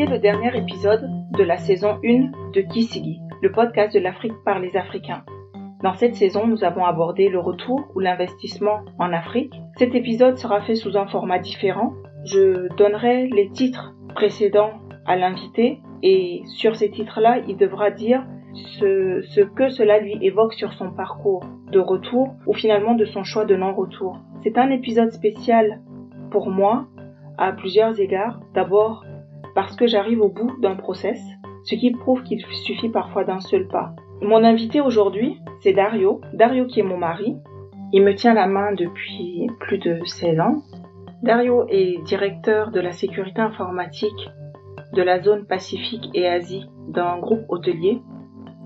écoutez le dernier épisode de la saison 1 de Kisigi, le podcast de l'Afrique par les Africains. Dans cette saison, nous avons abordé le retour ou l'investissement en Afrique. Cet épisode sera fait sous un format différent. Je donnerai les titres précédents à l'invité et sur ces titres-là, il devra dire ce, ce, que cela lui évoque sur son parcours de retour ou finalement de son choix de non-retour. C'est un épisode spécial pour moi à plusieurs égards. D'abord parce que j'arrive au bout d'un process, ce qui prouve qu'il suffit parfois d'un seul pas. Mon invité aujourd'hui, c'est Dario. Dario qui est mon mari. Il me tient la main depuis plus de 16 ans. Dario est directeur de la sécurité informatique de la zone Pacifique et Asie d'un groupe hôtelier.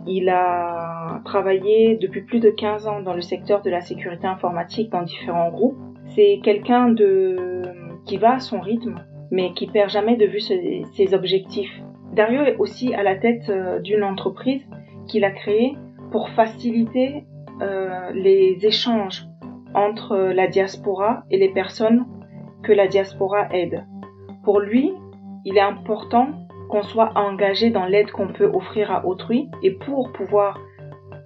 Il a travaillé depuis plus de 15 ans dans le secteur de la sécurité informatique dans différents groupes. C'est quelqu'un de qui va à son rythme, mais qui perd jamais de vue ses, objectifs. Dario est aussi à la tête euh, d'une entreprise qu'il a créée pour faciliter euh, les échanges entre la diaspora et les personnes que la diaspora aide. Pour lui, il est important qu'on soit engagé dans l'aide qu'on peut offrir à autrui et pour pouvoir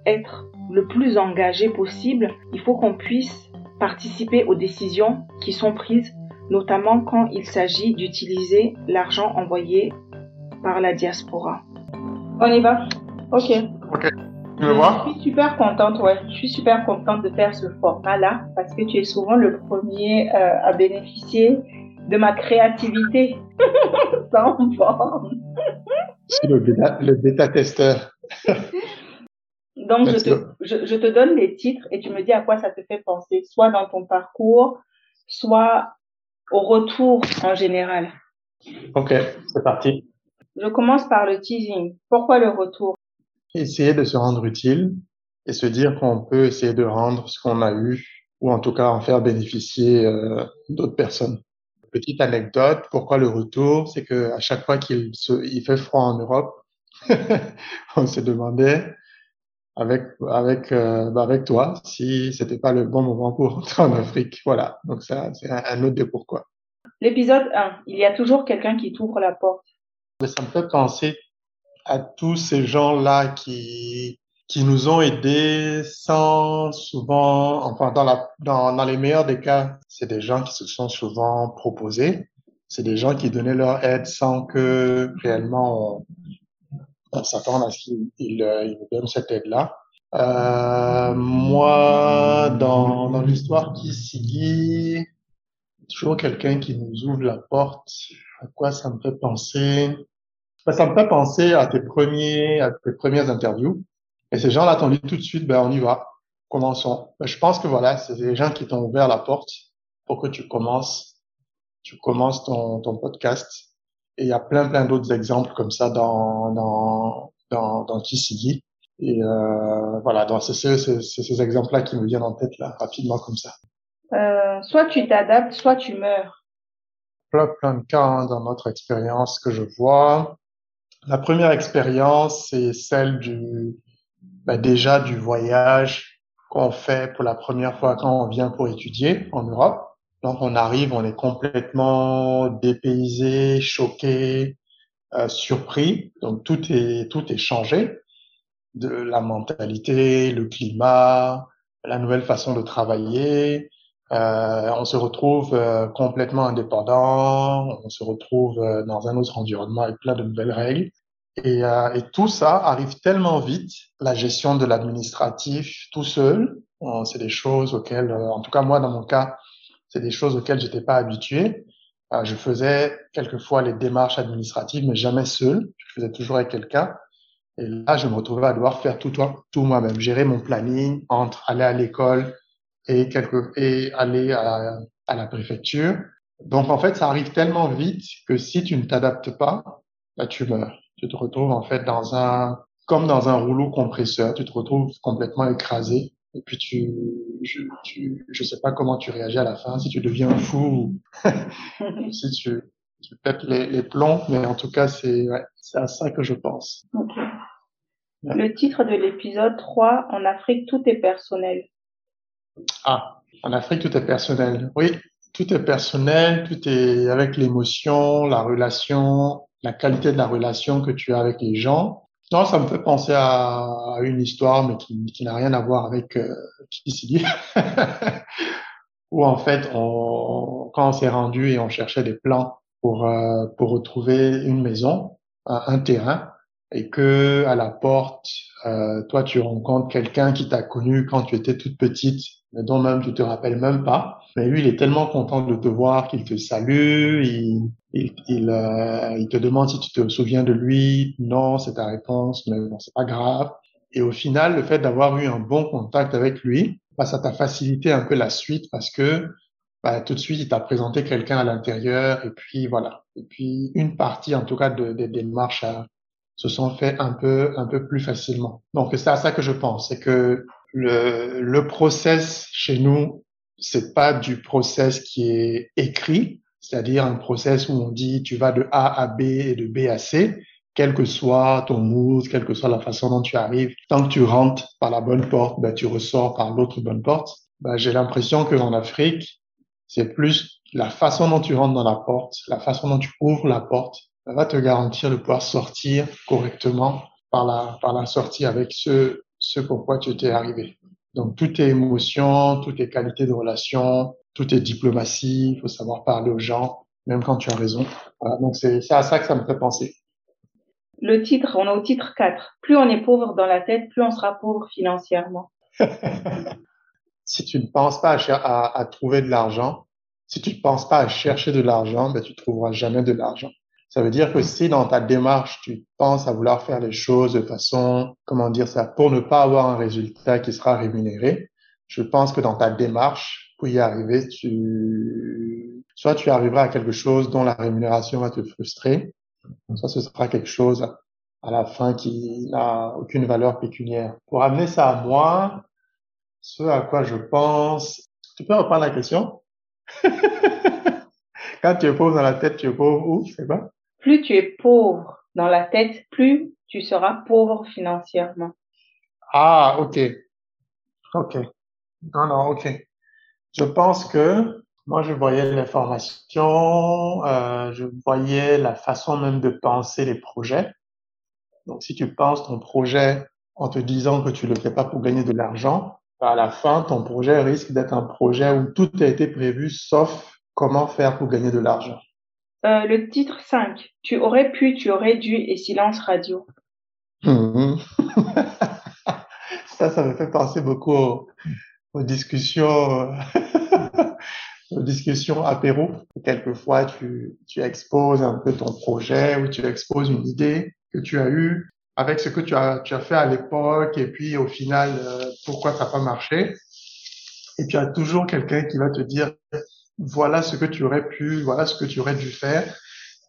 être le plus engagé possible, il faut qu'on puisse participer aux décisions qui sont prises notamment quand il s'agit d'utiliser l'argent envoyé par la diaspora. On y va? Ok. Ok. Tu veux voir? Je suis super contente, ouais. Je suis super contente de faire ce format-là parce que tu es souvent le premier euh, à bénéficier de ma créativité. Sans forme. C'est le bêta, le bêta testeur. Donc, je te, je, je te donne les titres et tu me dis à quoi ça te fait penser, soit dans ton parcours, soit au retour en général. Ok, c'est parti. Je commence par le teasing. Pourquoi le retour? Essayer de se rendre utile et se dire qu'on peut essayer de rendre ce qu'on a eu ou en tout cas en faire bénéficier euh, d'autres personnes. Petite anecdote, pourquoi le retour? C'est que à chaque fois qu'il il fait froid en Europe, on se demandait avec avec euh, bah avec toi si c'était pas le bon moment pour rentrer en Afrique. Voilà, donc ça c'est un, autre des pourquoi. L'épisode 1, il y a toujours quelqu'un qui t'ouvre la porte. Ça me fait penser à tous ces gens-là qui qui nous ont aidés sans souvent, enfin dans la dans dans les meilleurs des cas, c'est des gens qui se sont souvent proposés. C'est des gens qui donnaient leur aide sans que réellement on, on s'attend à ce qu'ils ils, ils nous donnent cette aide-là. Euh, moi, dans, dans l'histoire qui s'y toujours quelqu'un qui nous ouvre la porte. À quoi ça me fait penser? Ça me fait penser à tes premiers, à tes premières interviews. Et ces gens-là t'ont dit tout de suite, ben on y va, commençons. Ben, je pense que voilà, c'est des gens qui t'ont ouvert la porte pour que tu commences, tu commences ton, ton podcast. Et il y a plein, plein d'autres exemples comme ça dans, dans, dans, dans Kisigi. Et euh, voilà, donc c'est ces, ces exemples-là qui me viennent en tête là, rapidement comme ça. Euh, soit tu t'adaptes, soit tu meurs. Plein, plein de cas hein, dans notre expérience que je vois. La première expérience, c'est celle du, bah, déjà du voyage qu'on fait pour la première fois quand on vient pour étudier en Europe. Donc on arrive, on est complètement dépaysé, choqué, euh, surpris. Donc tout est tout est changé de la mentalité, le climat, la nouvelle façon de travailler. Euh, on se retrouve euh, complètement indépendant, on se retrouve euh, dans un autre environnement avec plein de nouvelles règles. Et, euh, et tout ça arrive tellement vite, la gestion de l'administratif tout seul, c'est des choses auxquelles, en tout cas moi dans mon cas, c'est des choses auxquelles j'étais pas habitué. je faisais quelquefois les démarches administratives, mais jamais seul. Je faisais toujours avec quelqu'un. Et là, je me retrouvais à devoir faire tout, tout moi-même, gérer mon planning entre aller à l'école et, et aller à, à, la préfecture. Donc, en fait, ça arrive tellement vite que si tu ne t'adaptes pas, bah, tu meurs. Tu te retrouves, en fait, dans un, comme dans un rouleau compresseur. Tu te retrouves complètement écrasé. Et puis, tu, je, tu, je sais pas comment tu réagis à la fin, si tu deviens fou, si tu, tu pètes les, les plombs, mais en tout cas, c'est, ouais, c'est à ça que je pense. Okay. Le titre de l'épisode 3, En Afrique, tout est personnel. Ah, en Afrique, tout est personnel. Oui, tout est personnel, tout est avec l'émotion, la relation la qualité de la relation que tu as avec les gens. Non, ça me fait penser à, une histoire, mais qui, n'a rien à voir avec euh, dit. où en fait, quand on s'est rendu et on cherchait des plans pour euh, pour retrouver une maison, un terrain, et que à la porte, euh, toi, tu rencontres quelqu'un qui t'a connu quand tu étais toute petite, mais dont même tu te rappelles même pas. Mais lui, il est tellement content de te voir qu'il te salue, il, il, euh, il, te demande si tu te souviens de lui. Non, c'est ta réponse, mais bon, c'est pas grave. Et au final, le fait d'avoir eu un bon contact avec lui, bah, ça t'a facilité un peu la suite parce que bah, tout de suite, il t'a présenté quelqu'un à l'intérieur et puis voilà. Et puis une partie, en tout cas, des de, démarches à, se sont fait un peu un peu plus facilement. Donc c'est à ça que je pense, c'est que le le process chez nous, c'est pas du process qui est écrit, c'est-à-dire un process où on dit tu vas de A à B et de B à C, quel que soit ton mood, quelle que soit la façon dont tu arrives, tant que tu rentres par la bonne porte, ben tu ressors par l'autre bonne porte. Ben, j'ai l'impression qu'en Afrique, c'est plus la façon dont tu rentres dans la porte, la façon dont tu ouvres la porte ça va te garantir de pouvoir sortir correctement par la, par la sortie avec ce, ce pourquoi tu étais arrivé. Donc, toutes tes émotions, toutes tes qualités de relation, toutes tes diplomatie, il faut savoir parler aux gens, même quand tu as raison. Voilà, donc, c'est à ça que ça me fait penser. Le titre, on est au titre 4. Plus on est pauvre dans la tête, plus on sera pauvre financièrement. si tu ne penses pas à, à, à trouver de l'argent, si tu ne penses pas à chercher de l'argent, ben, tu trouveras jamais de l'argent. Ça veut dire que si dans ta démarche, tu penses à vouloir faire les choses de façon, comment dire ça, pour ne pas avoir un résultat qui sera rémunéré, je pense que dans ta démarche, pour y arriver, tu, soit tu arriveras à quelque chose dont la rémunération va te frustrer, soit ce sera quelque chose à la fin qui n'a aucune valeur pécuniaire. Pour amener ça à moi, ce à quoi je pense, tu peux reprendre la question? Quand tu es pauvre dans la tête, tu es pauvre où? Je sais pas plus tu es pauvre dans la tête, plus tu seras pauvre financièrement. Ah, ok. Ok. Non, non, ok. Je pense que moi, je voyais l'information, euh, je voyais la façon même de penser les projets. Donc, si tu penses ton projet en te disant que tu le fais pas pour gagner de l'argent, à la fin, ton projet risque d'être un projet où tout a été prévu sauf comment faire pour gagner de l'argent. Euh, le titre 5. Tu aurais pu, tu aurais dû et silence radio. Mhm. ça, ça me fait penser beaucoup aux, discussions, aux discussions apéro. Quelquefois, tu, tu exposes un peu ton projet ou tu exposes une idée que tu as eue avec ce que tu as, tu as fait à l'époque et puis au final, euh, pourquoi ça n'a pas marché. Et tu as toujours quelqu'un qui va te dire, voilà ce que tu aurais pu, voilà ce que tu aurais dû faire.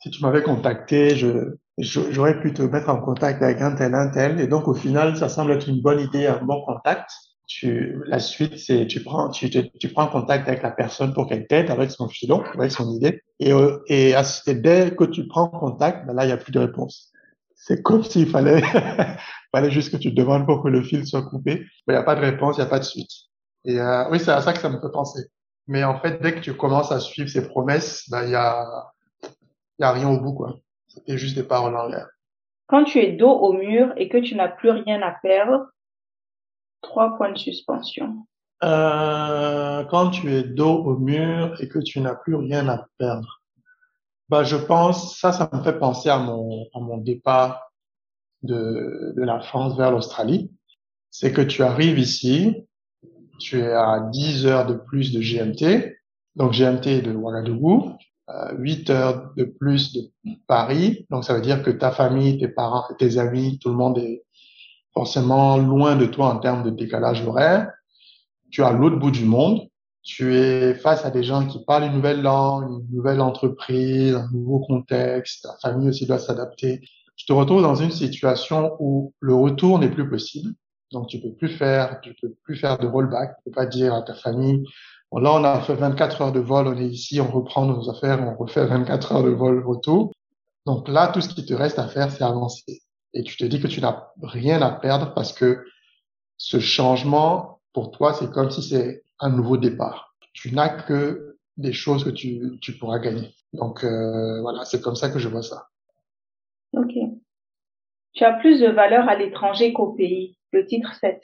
Si tu m'avais contacté, je, j'aurais pu te mettre en contact avec un tel, un tel. Et donc, au final, ça semble être une bonne idée, un bon contact. Tu, la suite, c'est tu prends, tu, tu, prends contact avec la personne pour qu'elle t'aide avec son filon, avec son idée. Et, euh, et, dès que tu prends contact, ben là, il n'y a plus de réponse. C'est comme s'il fallait, fallait juste que tu demandes pour que le fil soit coupé. Il n'y a pas de réponse, il n'y a pas de suite. Et euh, oui, c'est à ça que ça me fait penser. Mais en fait, dès que tu commences à suivre ces promesses, il bah, y, a, y a rien au bout. quoi. C'était juste des paroles en l'air. Quand tu es dos au mur et que tu n'as plus rien à perdre, trois points de suspension. Euh, quand tu es dos au mur et que tu n'as plus rien à perdre, bah je pense ça, ça me fait penser à mon à mon départ de de la France vers l'Australie. C'est que tu arrives ici, tu es à 10 heures de plus de GMT, donc GMT de Ouagadougou, euh, 8 heures de plus de Paris, donc ça veut dire que ta famille, tes parents, tes amis, tout le monde est forcément loin de toi en termes de décalage horaire. Tu es à l'autre bout du monde, tu es face à des gens qui parlent une nouvelle langue, une nouvelle entreprise, un nouveau contexte, ta famille aussi doit s'adapter. Tu te retrouves dans une situation où le retour n'est plus possible. Donc, tu peux plus faire, tu peux plus faire de rollback. Tu peux pas dire à ta famille, bon, là, on a fait 24 heures de vol, on est ici, on reprend nos affaires, on refait 24 heures de vol retour. Donc là, tout ce qui te reste à faire, c'est avancer. Et tu te dis que tu n'as rien à perdre parce que ce changement, pour toi, c'est comme si c'est un nouveau départ. Tu n'as que des choses que tu, tu pourras gagner. Donc euh, voilà, c'est comme ça que je vois ça. Ok. Tu as plus de valeur à l'étranger qu'au pays. Le titre 7.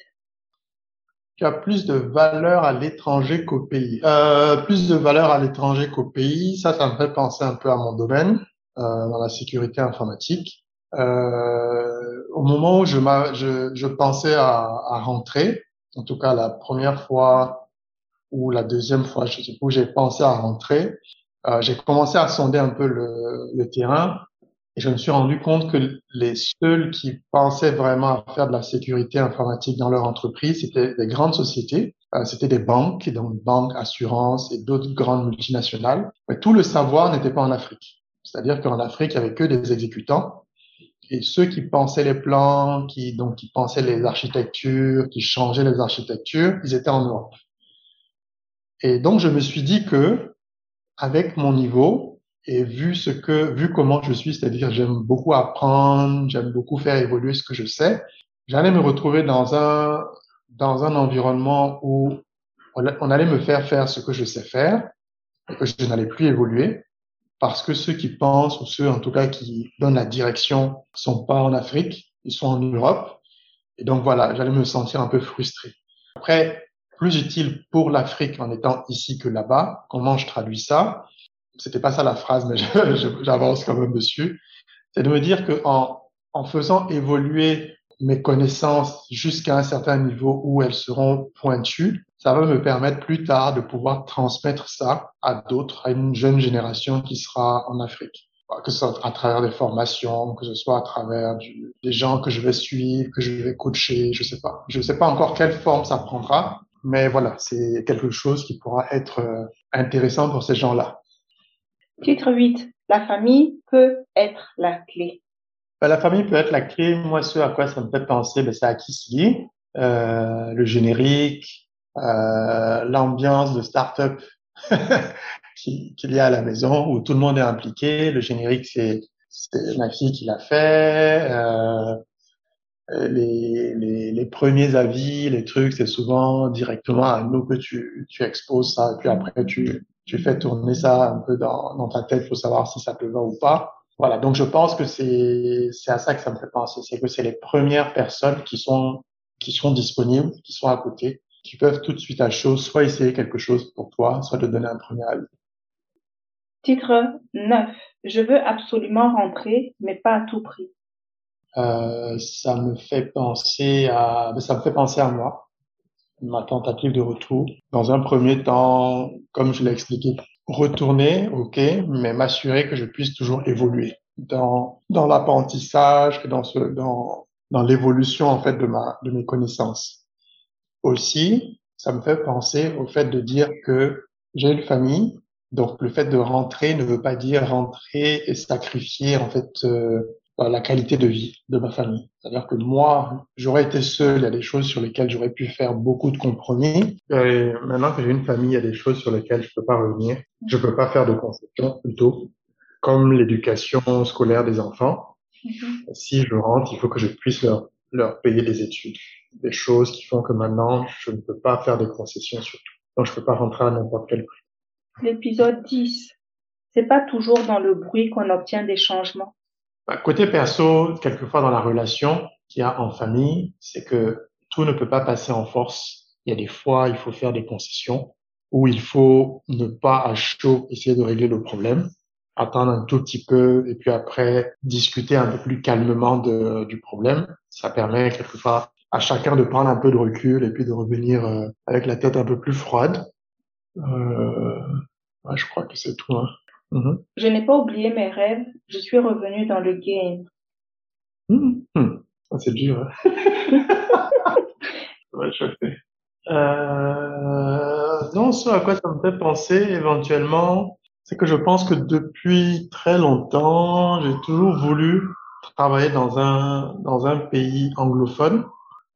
Tu as plus de valeur à l'étranger qu'au pays. Euh, plus de valeur à l'étranger qu'au pays, ça, ça me fait penser un peu à mon domaine, euh, dans la sécurité informatique. Euh, au moment où je, je, je pensais à, à, rentrer, en tout cas la première fois ou la deuxième fois, je sais où j'ai pensé à rentrer, euh, j'ai commencé à sonder un peu le, le terrain et je me suis rendu compte que les seuls qui pensaient vraiment à faire de la sécurité informatique dans leur entreprise, c'était des grandes sociétés, euh, c'était des banques, donc banques, assurances et d'autres grandes multinationales. Mais tout le savoir n'était pas en Afrique. C'est-à-dire qu'en Afrique, il y avait que des exécutants. Et ceux qui pensaient les plans, qui donc qui pensaient les architectures, qui changeaient les architectures, ils étaient en Europe. Et donc je me suis dit que avec mon niveau, et vu ce que, vu comment je suis, c'est-à-dire j'aime beaucoup apprendre, j'aime beaucoup faire évoluer ce que je sais, j'allais me retrouver dans un, dans un environnement où on allait me faire faire ce que je sais faire que je n'allais plus évoluer parce que ceux qui pensent ou ceux en tout cas qui donnent la direction sont pas en Afrique, ils sont en Europe. Et donc voilà, j'allais me sentir un peu frustré. Après, plus utile pour l'Afrique en étant ici que là-bas, comment je traduis ça? C'était pas ça la phrase, mais j'avance quand même dessus, c'est de me dire que en, faisant évoluer mes connaissances jusqu'à un certain niveau où elles seront pointues, ça va me permettre plus tard de pouvoir transmettre ça à d'autres, à une jeune génération qui sera en Afrique. Que ce soit à travers des formations, que ce soit à travers des gens que je vais suivre, que je vais coacher, je sais pas. Je sais pas encore quelle forme ça prendra, mais voilà, c'est quelque chose qui pourra être euh, intéressant pour ces gens-là. Titre 8. La famille peut être la clé. Ben, la famille peut être la clé. Moi, ce à quoi ça me fait penser, ben, c'est à Kisly, euh, le générique, euh, l'ambiance de start-up qu'il y a à la maison où tout le monde est impliqué. Le générique, c'est ma fille qui l'a fait. Euh, les, premiers avis, les trucs, c'est souvent directement à nous que tu, tu exposes ça. Et puis après, tu, tu fais tourner ça un peu dans, dans ta tête pour savoir si ça te va ou pas. Voilà, donc je pense que c'est c'est à ça que ça me fait penser, c'est que c'est les premières personnes qui sont qui sont disponibles, qui sont à côté, qui peuvent tout de suite à chose, soit essayer quelque chose pour toi, soit te donner un premier avis. Titre 9. Je veux absolument rentrer, mais pas à tout prix. Euh, ça me fait penser à ça me fait penser à moi ma tentative de retour. Dans un premier temps, comme je l'ai expliqué, retourner, ok, mais m'assurer que je puisse toujours évoluer dans dans l'apprentissage et dans ce dans dans l'évolution en fait de ma de mes connaissances. Aussi, ça me fait penser au fait de dire que j'ai une famille, donc le fait de rentrer ne veut pas dire rentrer et sacrifier en fait euh, la qualité de vie de ma famille. C'est-à-dire que moi, j'aurais été seul, il y a des choses sur lesquelles j'aurais pu faire beaucoup de compromis. Et maintenant que j'ai une famille, il y a des choses sur lesquelles je peux pas revenir. Je peux pas faire de concessions, plutôt, comme l'éducation scolaire des enfants. Mm-hmm. Si je rentre, il faut que je puisse leur, leur payer des études. Des choses qui font que maintenant, je ne peux pas faire des concessions sur tout. Donc, je peux pas rentrer à n'importe quel prix. L'épisode 10. C'est pas toujours dans le bruit qu'on obtient des changements. Bah, côté perso, quelquefois dans la relation qu'il y a en famille, c'est que tout ne peut pas passer en force. Il y a des fois, il faut faire des concessions ou il faut ne pas à chaud essayer de régler le problème, attendre un tout petit peu et puis après discuter un peu plus calmement du problème. Ça permet quelquefois à chacun de prendre un peu de recul et puis de revenir euh, avec la tête un peu plus froide. Euh, ouais, je crois que c'est tout. Hein. Mm-hmm. Je n'ai pas oublié mes rêves, je suis revenu dans le game. Mmh. c'est dur. Hein. ça va Euh, non, ce à quoi ça me fait penser éventuellement, c'est que je pense que depuis très longtemps, j'ai toujours voulu travailler dans un dans un pays anglophone,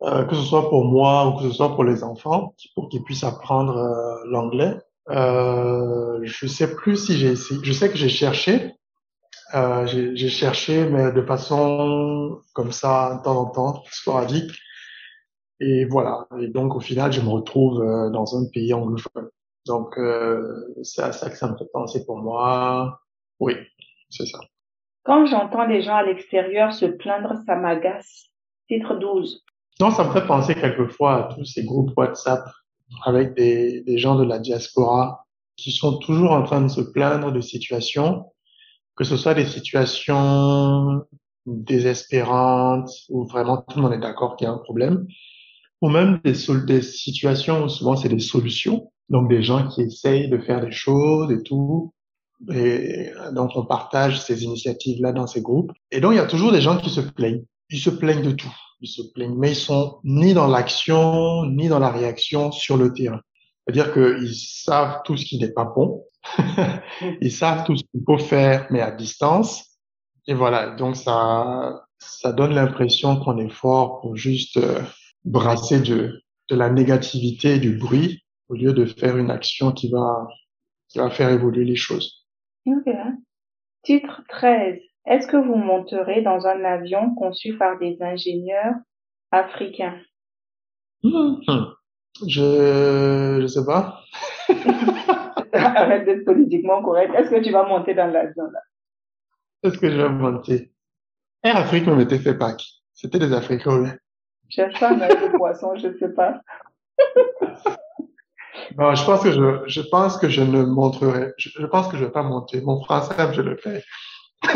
euh, que ce soit pour moi ou que ce soit pour les enfants, pour qu'ils puissent apprendre euh, l'anglais. Euh, je sais plus si j'ai essayé. Je sais que j'ai cherché. Euh, j'ai cherché, mais de façon comme ça, de temps en temps, sporadique. Et voilà. Et donc, au final, je me retrouve euh, dans un pays anglophone. Donc, euh, c'est à ça que ça me fait penser pour moi. Oui, c'est ça. Quand j'entends les gens à l'extérieur se plaindre, ça m'agace. Titre 12. Non, ça me fait penser quelquefois à tous ces groupes WhatsApp avec des, des gens de la diaspora qui sont toujours en train de se plaindre de situations, que ce soit des situations désespérantes où vraiment tout le monde est d'accord qu'il y a un problème, ou même des, des situations où souvent c'est des solutions, donc des gens qui essayent de faire des choses et tout. Et donc on partage ces initiatives-là dans ces groupes. Et donc il y a toujours des gens qui se plaignent. Ils se plaignent de tout. Ils se plaignent, mais ils sont ni dans l'action, ni dans la réaction sur le terrain. C'est-à-dire qu'ils savent tout ce qui n'est pas bon. ils savent tout ce qu'il faut faire, mais à distance. Et voilà. Donc ça, ça donne l'impression qu'on est fort pour juste euh, brasser de, de la négativité et du bruit au lieu de faire une action qui va, qui va faire évoluer les choses. Ok. Titre 13. Est-ce que vous monterez dans un avion conçu par des ingénieurs africains? Hmm. Je je sais pas. Arrête d'être politiquement correct. Est-ce que tu vas monter dans l'avion là? Est-ce que je vais monter? Air Afrique me mettait fait Pâques. C'était des Africains. Cherche pas un de poisson, je sais pas. non, je pense que je, je pense que je ne montrerai. Je, je pense que je vais pas monter. Mon français, je le fais.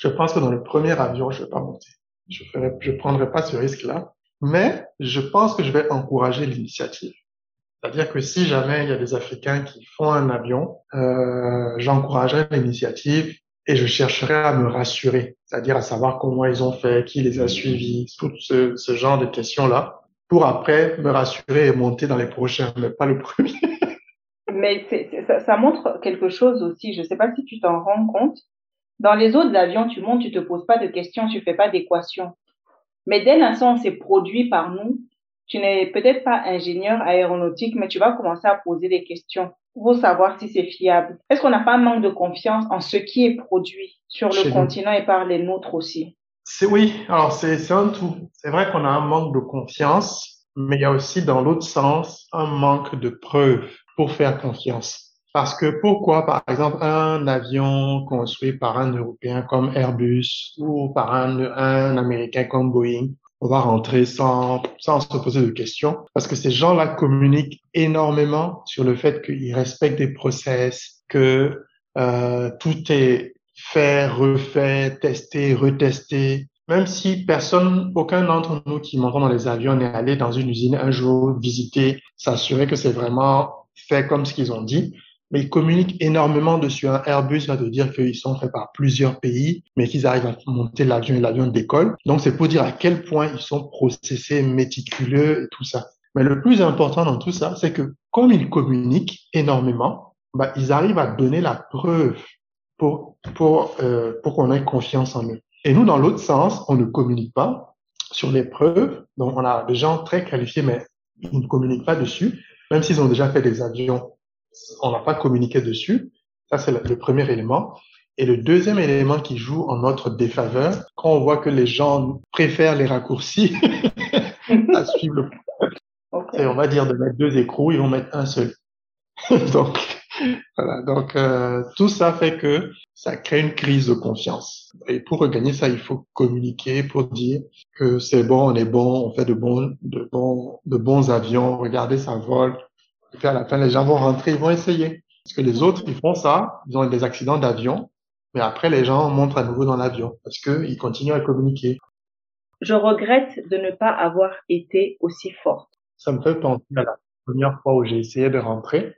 je pense que dans le premier avion, je vais pas monter. Je ferai, je prendrai pas ce risque-là. Mais je pense que je vais encourager l'initiative. C'est-à-dire que si jamais il y a des Africains qui font un avion, euh, j'encouragerai l'initiative et je chercherai à me rassurer, c'est-à-dire à savoir comment ils ont fait, qui les a suivis, tout ce genre de questions-là, pour après me rassurer et monter dans les prochains, mais pas le premier. Mais ça, ça, montre quelque chose aussi. Je ne sais pas si tu t'en rends compte. Dans les autres avions, tu montes, tu te poses pas de questions, tu fais pas d'équations. Mais dès l'instant où c'est produit par nous, tu n'es peut-être pas ingénieur aéronautique, mais tu vas commencer à poser des questions pour savoir si c'est fiable. Est-ce qu'on n'a pas un manque de confiance en ce qui est produit sur le continent et par les nôtres aussi? C'est oui. Alors c'est un tout. C'est vrai qu'on a un manque de confiance, mais il y a aussi dans l'autre sens un manque de preuves pour faire confiance. Parce que pourquoi, par exemple, un avion construit par un Européen comme Airbus ou par un, Américain comme Boeing, on va rentrer sans, sans se poser de questions parce que ces gens-là communiquent énormément sur le fait qu'ils respectent des process, que euh, tout est fait, refait, testé, retesté. Même si personne, aucun d'entre nous qui montons dans les avions n'est allé dans une usine un jour visiter, s'assurer que c'est vraiment fait comme ce qu'ils ont dit, mais ils communiquent énormément dessus. Un Airbus va te dire qu'ils sont faits par plusieurs pays, mais qu'ils arrivent à monter l'avion et l'avion décolle. Donc c'est pour dire à quel point ils sont processés, méticuleux et tout ça. Mais le plus important dans tout ça, c'est que comme ils communiquent énormément, bah, ils arrivent à donner la preuve pour pour euh, pour qu'on ait confiance en eux. Et nous, dans l'autre sens, on ne communique pas sur les preuves. Donc on a des gens très qualifiés, mais ils ne communiquent pas dessus, même s'ils ont déjà fait des avions on n'a pas communiqué dessus. Ça, c'est le premier élément. Et le deuxième élément qui joue en notre défaveur, quand on voit que les gens préfèrent les raccourcis à suivre le et on va dire de mettre deux écrous, ils vont mettre un seul. donc, voilà. Donc, euh, tout ça fait que ça crée une crise de confiance. Et pour regagner ça, il faut communiquer pour dire que c'est bon, on est bon, on fait de bons, de bons, de bons avions. Regardez, ça vole. Et puis à la fin, les gens vont rentrer, ils vont essayer. Parce que les autres, ils font ça, ils ont des accidents d'avion, mais après, les gens montrent à nouveau dans l'avion parce qu'ils continuent à communiquer. Je regrette de ne pas avoir été aussi forte. Ça me fait penser à la première fois où j'ai essayé de rentrer,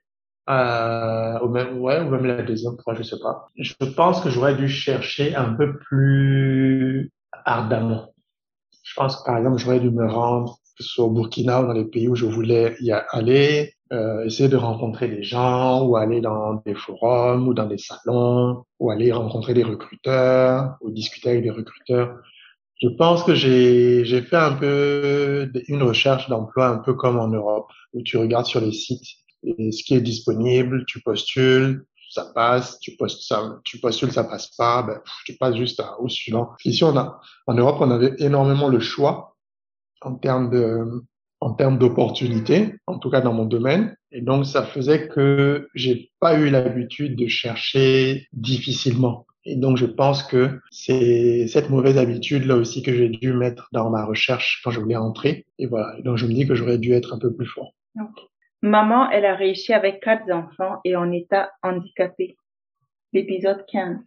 euh, ou même, ouais, ou même la deuxième fois, je sais pas. Je pense que j'aurais dû chercher un peu plus ardemment. Je pense que, par exemple, j'aurais dû me rendre, au Burkina ou dans les pays où je voulais y aller, euh, essayer de rencontrer des gens ou aller dans des forums ou dans des salons ou aller rencontrer des recruteurs ou discuter avec des recruteurs. Je pense que j'ai j'ai fait un peu une recherche d'emploi un peu comme en Europe où tu regardes sur les sites et ce qui est disponible, tu postules, ça passe, tu postes ça, tu postules, ça passe pas, ben, tu passes juste à, au suivant. Ici, on a, en Europe, on avait énormément le choix en termes de, en termes d'opportunités, en tout cas dans mon domaine. Et donc, ça faisait que j'ai pas eu l'habitude de chercher difficilement. Et donc, je pense que c'est cette mauvaise habitude là aussi que j'ai dû mettre dans ma recherche quand je voulais entrer. Et voilà. donc, je me dis que j'aurais dû être un peu plus fort. Maman, elle a réussi avec quatre enfants et en état handicapé. L'épisode 15.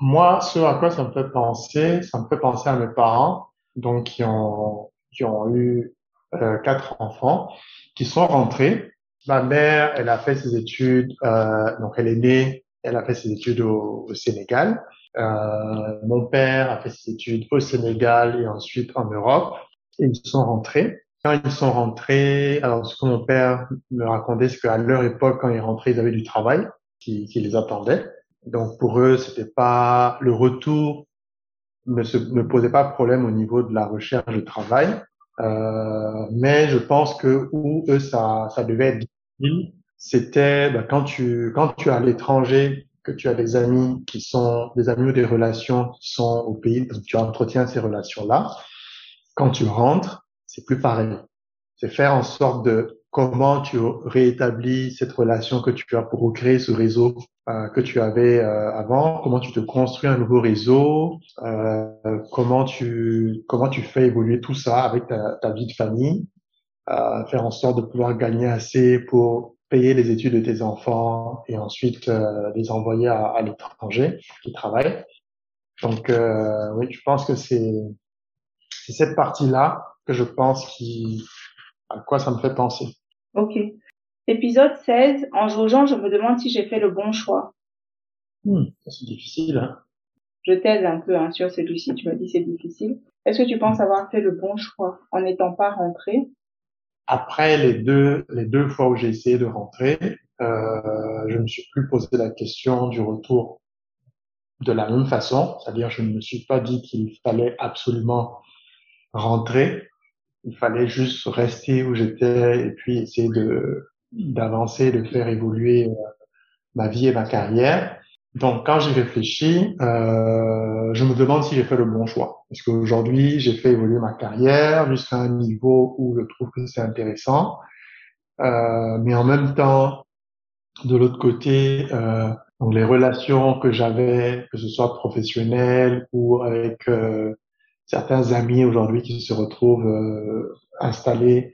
Moi, ce à quoi ça me fait penser, ça me fait penser à mes parents, donc qui ont qui ont eu euh, quatre enfants, qui sont rentrés. Ma mère, elle a fait ses études, euh, donc elle est née, elle a fait ses études au, Sénégal. Euh, mon père a fait ses études au Sénégal et ensuite en Europe. Et ils sont rentrés. Quand ils sont rentrés, alors ce que mon père me racontait, c'est qu'à leur époque, quand ils rentraient, ils avaient du travail qui, qui les attendait. Donc pour eux, c'était pas le retour ne, se, ne posait pas problème au niveau de la recherche de travail. Euh, mais je pense que où eux ça, ça devait être difficile, c'était bah, quand tu quand tu es à l'étranger, que tu as des amis qui sont des amis ou des relations qui sont au pays, donc tu entretiens ces relations là. Quand tu rentres, c'est plus pareil. C'est faire en sorte de comment tu réétablis cette relation que tu as pour recréer ce réseau euh, que tu avais euh, avant, comment tu te construis un nouveau réseau, euh, comment tu comment tu fais évoluer tout ça avec ta, ta vie de famille, euh, faire en sorte de pouvoir gagner assez pour payer les études de tes enfants et ensuite euh, les envoyer à, à l'étranger qui travaillent. Donc oui, je pense que c'est c'est cette partie-là que je pense qui à quoi ça me fait penser. Ok. Épisode 16. En jaugeant, je me demande si j'ai fait le bon choix. Hmm, c'est difficile. Hein je t'aide un peu hein, sur celui-ci. Tu me dis c'est difficile. Est-ce que tu penses avoir fait le bon choix en n'étant pas rentré Après les deux les deux fois où j'ai essayé de rentrer, euh, je me suis plus posé la question du retour de la même façon. C'est-à-dire, je ne me suis pas dit qu'il fallait absolument rentrer il fallait juste rester où j'étais et puis essayer de d'avancer, de faire évoluer euh, ma vie et ma carrière. Donc, quand j'y réfléchis, euh, je me demande si j'ai fait le bon choix. Parce qu'aujourd'hui, j'ai fait évoluer ma carrière jusqu'à un niveau où je trouve que c'est intéressant. Euh, mais en même temps, de l'autre côté, euh, donc les relations que j'avais, que ce soit professionnelles ou avec euh, certains amis aujourd'hui qui se retrouvent euh, installés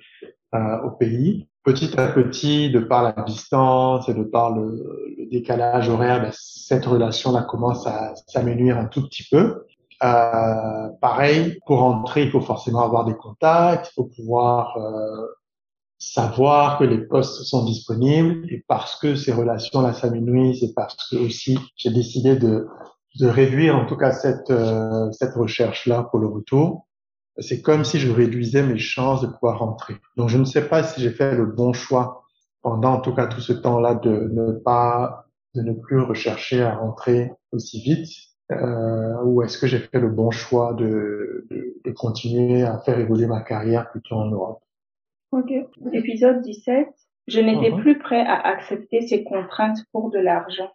euh, au pays. Petit à petit, de par la distance et de par le, le décalage horaire, ben, cette relation-là commence à s'amenuire un tout petit peu. Euh, pareil, pour entrer, il faut forcément avoir des contacts, il faut pouvoir euh, savoir que les postes sont disponibles. Et parce que ces relations-là s'amenuisent et parce que aussi j'ai décidé de de réduire en tout cas cette, euh, cette recherche-là pour le retour. C'est comme si je réduisais mes chances de pouvoir rentrer. Donc je ne sais pas si j'ai fait le bon choix pendant en tout cas tout ce temps-là de ne pas, de ne plus rechercher à rentrer aussi vite, euh, ou est-ce que j'ai fait le bon choix de, de, de, continuer à faire évoluer ma carrière plutôt en Europe? Ok. Épisode 17. Je n'étais uh-huh. plus prêt à accepter ces contraintes pour de l'argent.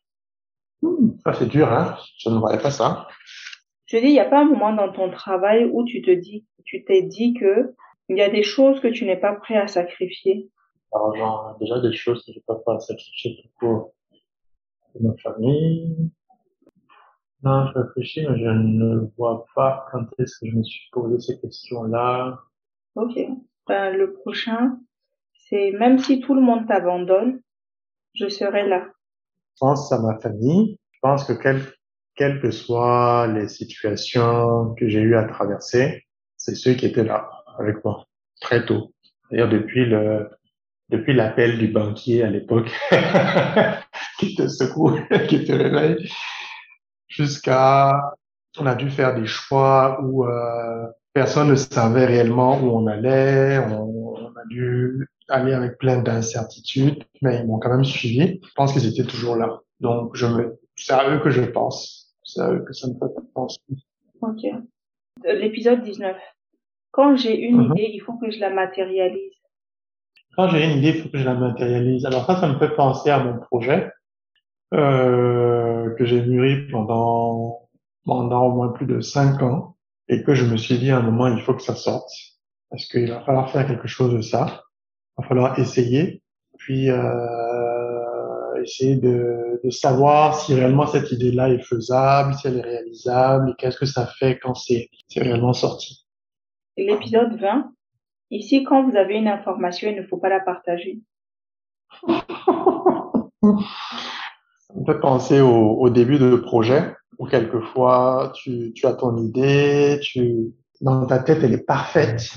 Ça, c'est dur, hein. Je ne voyais pas ça. Je dis, il n'y a pas un moment dans ton travail où tu te dis, tu t'es dit que il y a des choses que tu n'es pas prêt à sacrifier. Alors, genre, déjà des choses que je n'ai pas prêt à sacrifier pour ma famille. Non, je réfléchis, mais je ne vois pas quand est-ce que je me suis posé ces questions-là. Ok. Ben, le prochain, c'est même si tout le monde t'abandonne, je serai là pense à ma famille. Je pense que quelles que soient les situations que j'ai eu à traverser, c'est ceux qui étaient là avec moi très tôt. D'ailleurs, depuis le depuis l'appel du banquier à l'époque qui te secoue, qui te réveille, jusqu'à on a dû faire des choix où euh, personne ne savait réellement où on allait. On, on a dû aller avec plein d'incertitudes, mais ils m'ont quand même suivi. Je pense qu'ils étaient toujours là. Donc, je me, c'est à eux que je pense. C'est à eux que ça me fait penser. Ok. Euh, l'épisode 19. Quand j'ai une uh-huh. idée, il faut que je la matérialise. Quand j'ai une idée, il faut que je la matérialise. Alors ça, ça me fait penser à mon projet euh, que j'ai mûri pendant pendant au moins plus de cinq ans et que je me suis dit à un moment, il faut que ça sorte parce qu'il va falloir faire quelque chose de ça. Il va falloir essayer. puis euh, essayer de, de, savoir si réellement cette idée-là est faisable, si elle est réalisable, et qu'est-ce que ça fait quand c'est réellement sorti. L'épisode 20. Ici, quand vous avez une information, il ne faut pas la partager. Ça me fait penser au, au début de projet, où quelquefois tu, tu as ton idée, tu dans ta tête elle est parfaite,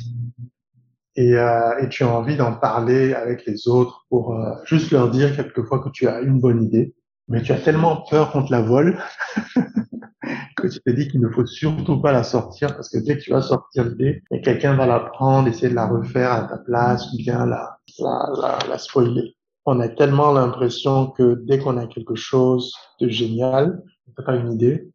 et, euh, et tu as envie d'en parler avec les autres pour euh, juste leur dire quelquefois que tu as une bonne idée, mais tu as tellement peur contre la vol que tu te dis qu'il ne faut surtout pas la sortir parce que dès que tu vas sortir l'idée, et quelqu'un va la prendre, essayer de la refaire à ta place ou bien la, la, la, la spoiler. On a tellement l'impression que dès qu'on a quelque chose de génial, pas une idée,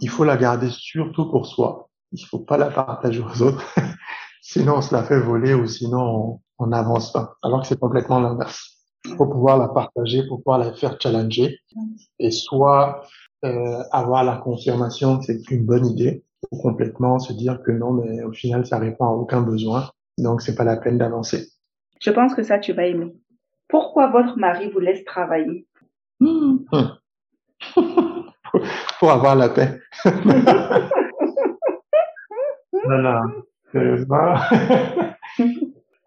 il faut la garder surtout pour soi. Il faut pas la partager aux autres. sinon, on se la fait voler ou sinon, on n'avance pas. Alors que c'est complètement l'inverse. Il faut pouvoir la partager pour pouvoir la faire challenger et soit euh, avoir la confirmation que c'est une bonne idée ou complètement se dire que non, mais au final, ça répond à aucun besoin. Donc, c'est pas la peine d'avancer. Je pense que ça, tu vas aimer. Pourquoi votre mari vous laisse travailler? Mmh. pour avoir la paix. non, non, sérieusement?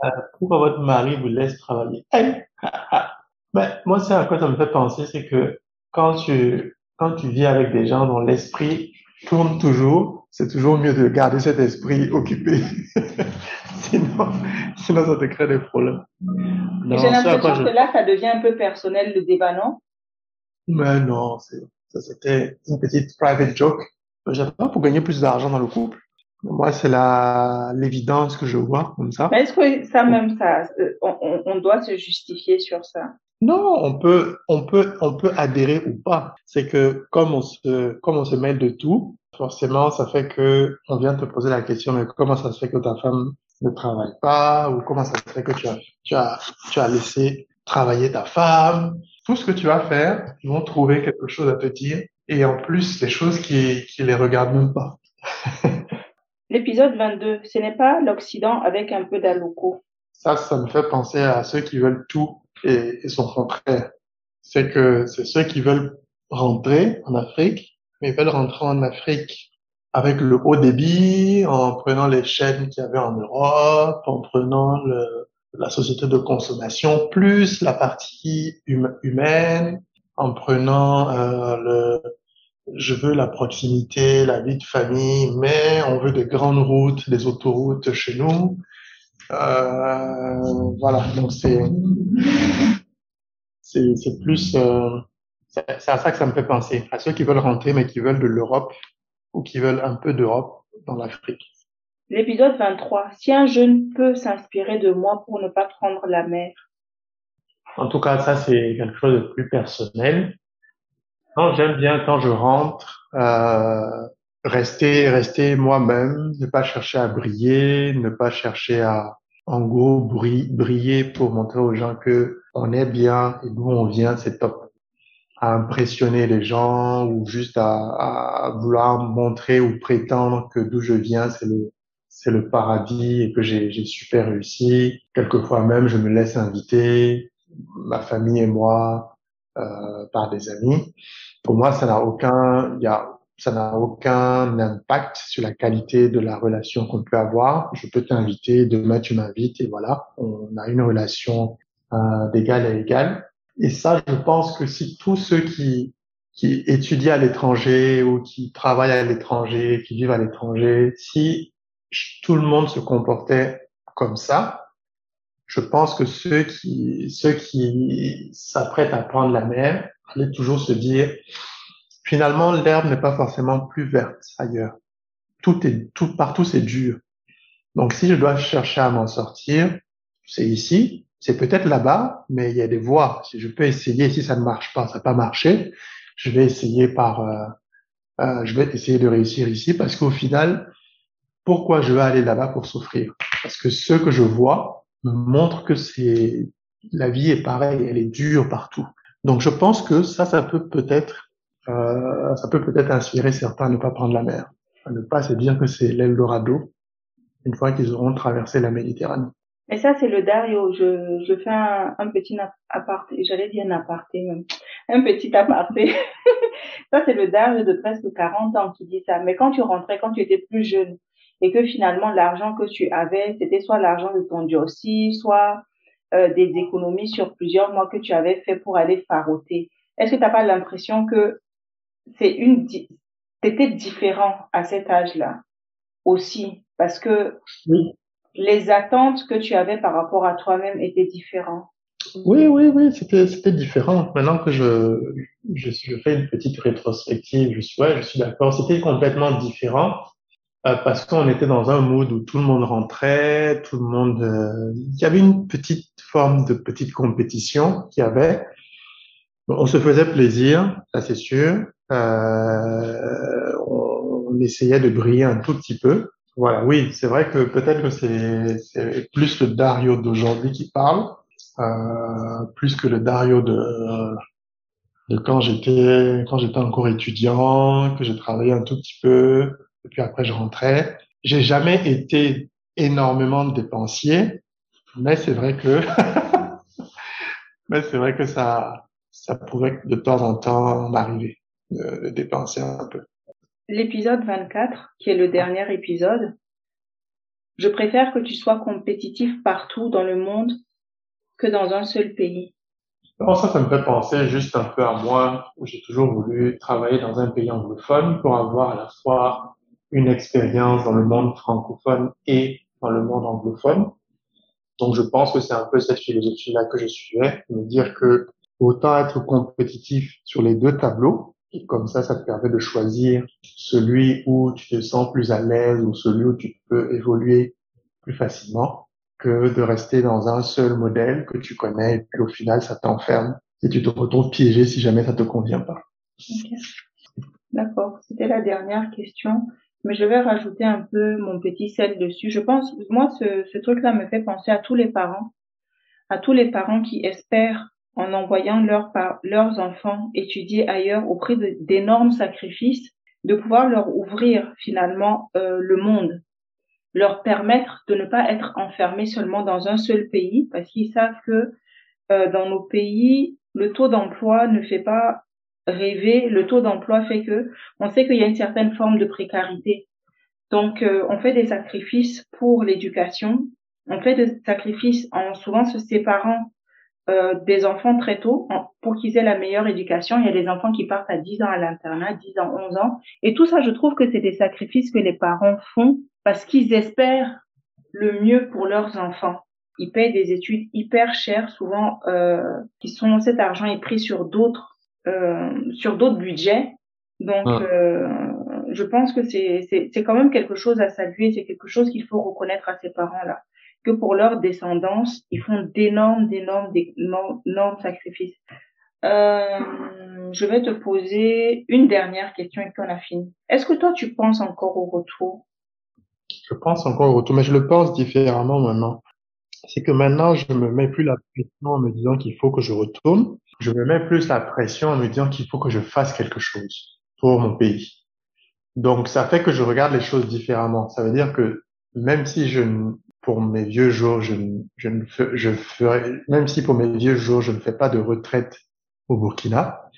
Pourquoi votre mari vous laisse travailler? Mais ben, Moi, c'est à quoi ça me fait penser, c'est que quand tu, quand tu vis avec des gens dont l'esprit tourne toujours, c'est toujours mieux de garder cet esprit occupé. sinon, sinon, ça te crée des problèmes. J'ai l'impression que là, ça devient un peu personnel, le débat, non? Mais non, c'est ça, c'était une petite private joke. J'avais pas pour gagner plus d'argent dans le couple. Moi, c'est la l'évidence que je vois comme ça. Est-ce que ça même ça, euh, on, on, doit se justifier sur ça? Non, on peut, on peut, on peut adhérer ou pas. C'est que comme on se, comme on se mêle de tout, forcément, ça fait que on vient te poser la question, mais comment ça se fait que ta femme ne travaille pas? Ou comment ça se fait que tu as, tu as, tu as laissé travailler ta femme? Tout ce que tu vas faire, ils vont trouver quelque chose à te dire et en plus des choses qui, qui les regardent même pas. L'épisode 22, ce n'est pas l'Occident avec un peu d'aloco. Ça, ça me fait penser à ceux qui veulent tout et, et son contraire. C'est que c'est ceux qui veulent rentrer en Afrique, mais veulent rentrer en Afrique avec le haut débit, en prenant les chaînes qu'il y avait en Europe, en prenant le, la société de consommation plus la partie hum, humaine en prenant euh, le je veux la proximité, la vie de famille, mais on veut des grandes routes, des autoroutes chez nous. Euh, voilà, donc c'est c'est c'est plus euh, c'est à ça que ça me fait penser à ceux qui veulent rentrer mais qui veulent de l'Europe ou qui veulent un peu d'Europe dans l'Afrique. L'épisode 23. Si un jeune peut s'inspirer de moi pour ne pas prendre la mer. En tout cas, ça, c'est quelque chose de plus personnel. Non, j'aime bien quand je rentre, euh, rester, rester moi-même, ne pas chercher à briller, ne pas chercher à, en gros, briller pour montrer aux gens que on est bien et d'où on vient, c'est top. À impressionner les gens ou juste à, à vouloir montrer ou prétendre que d'où je viens, c'est le, c'est le paradis et que j'ai super réussi. Quelquefois même, je me laisse inviter, ma famille et moi, euh, par des amis. Pour moi, ça n'a aucun, y a, ça n'a aucun impact sur la qualité de la relation qu'on peut avoir. Je peux t'inviter, demain tu m'invites et voilà, on a une relation euh, d'égal à égal. Et ça, je pense que si tous ceux qui qui étudient à l'étranger ou qui travaillent à l'étranger, qui vivent à l'étranger, si tout le monde se comportait comme ça, je pense que ceux qui, ceux qui s'apprêtent à prendre la mer allaient toujours se dire, finalement, l'herbe n'est pas forcément plus verte ailleurs. Tout est, tout, partout c'est dur. Donc, si je dois chercher à m'en sortir, c'est ici, c'est peut-être là-bas, mais il y a des voies. Si je peux essayer, si ça ne marche pas, ça n'a pas marché, je vais essayer par, euh, euh, je vais essayer de réussir ici parce qu'au final, pourquoi je vais aller là-bas pour souffrir? Parce que ce que je vois me montre que c'est la vie est pareille, elle est dure partout. Donc je pense que ça, ça peut peut-être, euh, ça peut peut-être inspirer certains à ne pas prendre la mer, à ne pas se dire que c'est l'Eldorado une fois qu'ils auront traversé la Méditerranée. Et ça, c'est le Dario. Je, je fais un, un petit aparté, j'allais dire un aparté même, un petit aparté. ça, c'est le Dario de presque 40 ans qui dit ça. Mais quand tu rentrais, quand tu étais plus jeune, et que finalement, l'argent que tu avais, c'était soit l'argent de ton aussi, soit euh, des économies sur plusieurs mois que tu avais fait pour aller faroter. Est-ce que tu n'as pas l'impression que c'est une, c'était différent à cet âge-là aussi? Parce que oui les attentes que tu avais par rapport à toi-même étaient différentes. Oui, oui, oui, c'était, c'était différent. Maintenant que je, je, je, fais une petite rétrospective, je suis, ouais, je suis d'accord. C'était complètement différent euh, parce qu'on était dans un mood où tout le monde rentrait, tout le monde, euh, il y avait une petite forme de petite compétition qui avait. On se faisait plaisir, ça c'est sûr. Euh, on essayait de briller un tout petit peu. Voilà, oui, c'est vrai que peut-être que c'est plus le Dario d'aujourd'hui qui parle, euh, plus que le Dario de, de quand j'étais quand j'étais encore étudiant, que j'ai travaillé un tout petit peu, et puis après je rentrais. J'ai jamais été énormément dépensier, mais c'est vrai que mais c'est vrai que ça ça pouvait de temps en temps m'arriver de dépenser un peu l'épisode 24, qui est le dernier épisode, je préfère que tu sois compétitif partout dans le monde que dans un seul pays. ça, ça me fait penser juste un peu à moi, où j'ai toujours voulu travailler dans un pays anglophone pour avoir à la fois une expérience dans le monde francophone et dans le monde anglophone. Donc, je pense que c'est un peu cette philosophie-là que je suivais, me dire que autant être compétitif sur les deux tableaux, et comme ça, ça te permet de choisir celui où tu te sens plus à l'aise ou celui où tu peux évoluer plus facilement que de rester dans un seul modèle que tu connais et puis au final, ça t'enferme et tu te retrouves piégé si jamais ça te convient pas. D'accord. C'était la dernière question. Mais je vais rajouter un peu mon petit sel dessus. Je pense, moi, ce, ce truc-là me fait penser à tous les parents, à tous les parents qui espèrent en envoyant leurs enfants étudier ailleurs au prix d'énormes sacrifices, de pouvoir leur ouvrir finalement euh, le monde, leur permettre de ne pas être enfermés seulement dans un seul pays, parce qu'ils savent que euh, dans nos pays, le taux d'emploi ne fait pas rêver, le taux d'emploi fait que on sait qu'il y a une certaine forme de précarité. Donc, euh, on fait des sacrifices pour l'éducation, on fait des sacrifices en souvent se séparant euh, des enfants très tôt pour qu'ils aient la meilleure éducation. Il y a des enfants qui partent à 10 ans à l'internat, 10 ans, 11 ans. Et tout ça, je trouve que c'est des sacrifices que les parents font parce qu'ils espèrent le mieux pour leurs enfants. Ils payent des études hyper chères, souvent euh, qui sont cet argent est pris sur d'autres sur d'autres budgets. Donc, euh, je pense que c'est c'est quand même quelque chose à saluer, c'est quelque chose qu'il faut reconnaître à ces parents là que pour leur descendance, ils font d'énormes, d'énormes, d'énormes sacrifices. Euh, je vais te poser une dernière question et puis on a fini. Est-ce que toi, tu penses encore au retour? Je pense encore au retour, mais je le pense différemment maintenant. C'est que maintenant, je me mets plus la pression en me disant qu'il faut que je retourne. Je me mets plus la pression en me disant qu'il faut que je fasse quelque chose pour mon pays. Donc, ça fait que je regarde les choses différemment. Ça veut dire que même si je pour mes vieux jours, je, je ne je ferai, même si pour mes vieux jours, je ne fais pas de retraite au Burkina,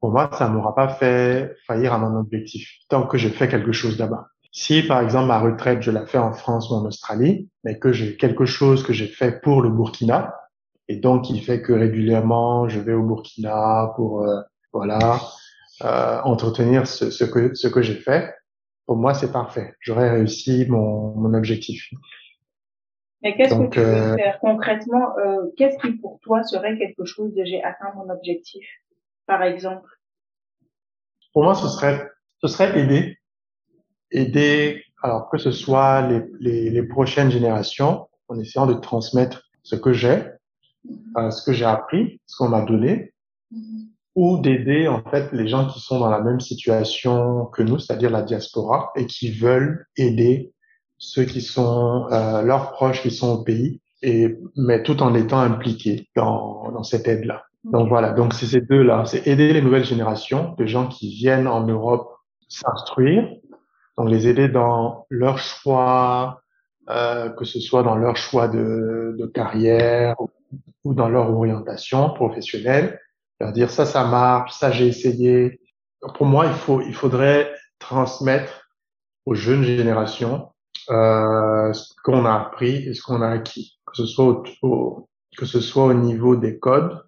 pour moi, ça m'aura pas fait faillir à mon objectif tant que je fais quelque chose là-bas. Si, par exemple, ma retraite, je la fais en France ou en Australie, mais que j'ai quelque chose que j'ai fait pour le Burkina, et donc qui fait que régulièrement, je vais au Burkina pour, euh, voilà, euh, entretenir ce, ce que, ce que j'ai fait, pour moi, c'est parfait. J'aurais réussi mon, mon objectif. Mais qu'est-ce que tu veux euh, faire concrètement euh, Qu'est-ce qui pour toi serait quelque chose de j'ai atteint mon objectif, par exemple? Pour moi, ce serait ce serait aider, aider. Alors que ce soit les, les, les prochaines générations, en essayant de transmettre ce que j'ai, euh, ce que j'ai appris, ce qu'on m'a donné, mm-hmm. ou d'aider en fait les gens qui sont dans la même situation que nous, c'est-à-dire la diaspora, et qui veulent aider ceux qui sont euh, leurs proches qui sont au pays, et mais tout en étant impliqués dans, dans cette aide-là. Donc voilà, donc c'est ces deux-là, c'est aider les nouvelles générations de gens qui viennent en Europe s'instruire, donc les aider dans leur choix euh, que ce soit dans leur choix de, de carrière ou dans leur orientation professionnelle, leur dire ça, ça marche, ça j'ai essayé. Pour moi, il faut, il faudrait transmettre aux jeunes générations euh, ce qu'on a appris et ce qu'on a acquis, que ce soit au, que ce soit au niveau des codes,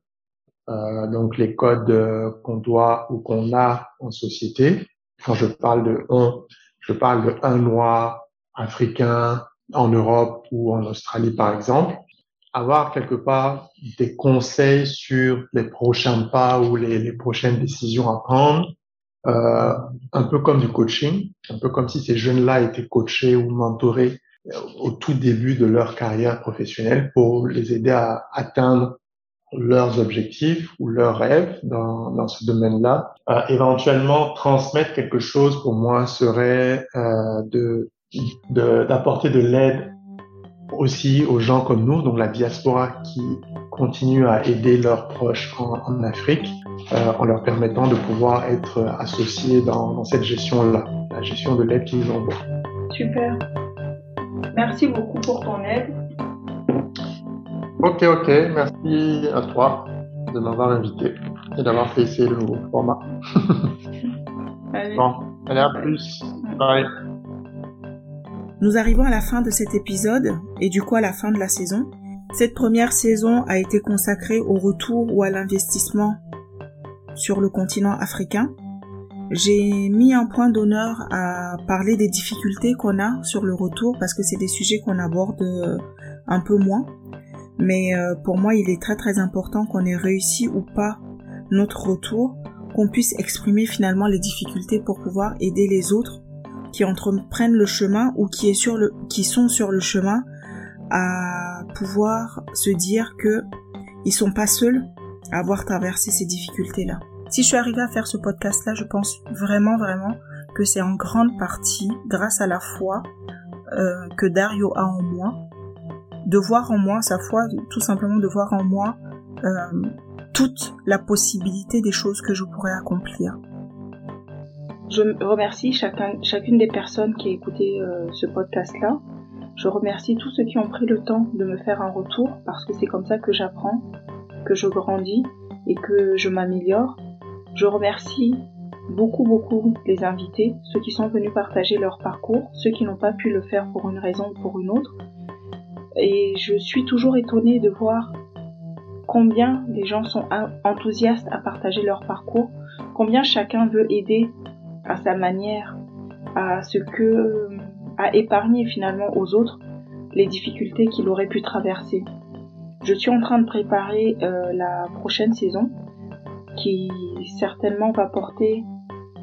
euh, donc les codes euh, qu'on doit ou qu'on a en société. Quand je parle de on, je parle de un noir africain en Europe ou en Australie par exemple. Avoir quelque part des conseils sur les prochains pas ou les, prochaines décisions à prendre, euh, un peu comme du coaching, un peu comme si ces jeunes-là étaient coachés ou mentorés au tout début de leur carrière professionnelle pour les aider à atteindre leurs objectifs ou leurs rêves dans, dans ce domaine-là. Euh, éventuellement, transmettre quelque chose pour moi serait euh, de d'apporter de, l'aide aussi aux gens comme nous, donc la diaspora qui continue à aider leurs proches en, en Afrique, euh, en leur permettant de pouvoir être associés dans, dans cette gestion-là, la gestion de l'aide qu'ils envoient. Super. Merci beaucoup pour ton aide. Ok, ok. Merci à toi de m'avoir invité et d'avoir fait essayer le nouveau format. Allez. Bon, allez, à plus. Bye. Nous arrivons à la fin de cet épisode et du coup à la fin de la saison. Cette première saison a été consacrée au retour ou à l'investissement sur le continent africain. J'ai mis un point d'honneur à parler des difficultés qu'on a sur le retour parce que c'est des sujets qu'on aborde euh, un peu moins. Mais euh, pour moi, il est très très important qu'on ait réussi ou pas notre retour, qu'on puisse exprimer finalement les difficultés pour pouvoir aider les autres qui entreprennent le chemin ou qui, sont sur le chemin à pouvoir se dire que ils sont pas seuls à avoir traversé ces difficultés-là. Si je suis arrivée à faire ce podcast-là, je pense vraiment, vraiment que c'est en grande partie grâce à la foi euh, que Dario a en moi, de voir en moi sa foi, tout simplement de voir en moi euh, toute la possibilité des choses que je pourrais accomplir. Je remercie chacun, chacune des personnes qui a écouté euh, ce podcast-là. Je remercie tous ceux qui ont pris le temps de me faire un retour parce que c'est comme ça que j'apprends, que je grandis et que je m'améliore. Je remercie beaucoup, beaucoup les invités, ceux qui sont venus partager leur parcours, ceux qui n'ont pas pu le faire pour une raison ou pour une autre. Et je suis toujours étonnée de voir combien les gens sont enthousiastes à partager leur parcours, combien chacun veut aider à sa manière, à ce que, à épargner finalement aux autres les difficultés qu'il aurait pu traverser. Je suis en train de préparer euh, la prochaine saison qui certainement va porter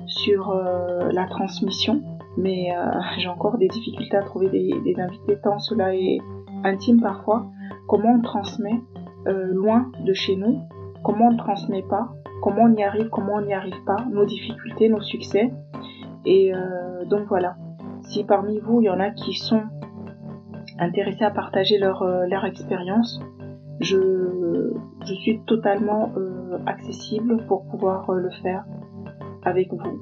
sur euh, la transmission, mais euh, j'ai encore des difficultés à trouver des, des, invités tant cela est intime parfois. Comment on transmet loin de chez nous? Comment on ne transmet pas Comment on y arrive Comment on n'y arrive pas Nos difficultés, nos succès. Et euh, donc voilà. Si parmi vous il y en a qui sont intéressés à partager leur, euh, expérience, je, suis totalement euh, accessible pour pouvoir le faire avec vous.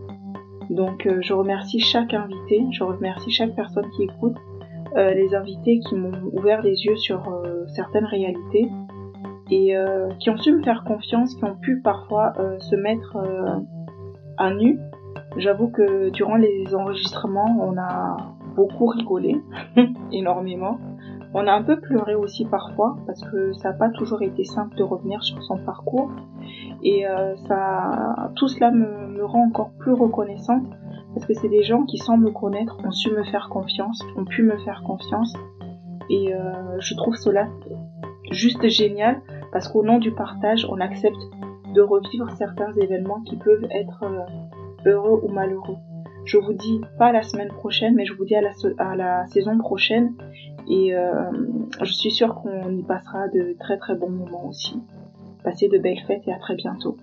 Donc je remercie chaque invité, je remercie chaque personne qui écoute, les invités qui m'ont ouvert les yeux sur certaines réalités et qui ont su me faire confiance, qui ont pu parfois se mettre à nu. J'avoue que durant les enregistrements, on a beaucoup rigolé, énormément. On a un peu pleuré aussi parfois parce que ça n'a pas toujours été simple de revenir sur son parcours et euh, ça, tout cela me, me, rend encore plus reconnaissante parce que c'est des gens qui sans me connaître ont su me faire confiance, ont pu me faire confiance et euh, je trouve cela juste génial parce qu'au nom du partage, on accepte de revivre certains événements qui peuvent être euh, heureux ou malheureux. Je vous dis pas la semaine prochaine, mais je vous dis à la, à la saison prochaine. Et euh, je suis sûre qu'on y passera de très très bons moments aussi. Passez de belles fêtes et à très bientôt.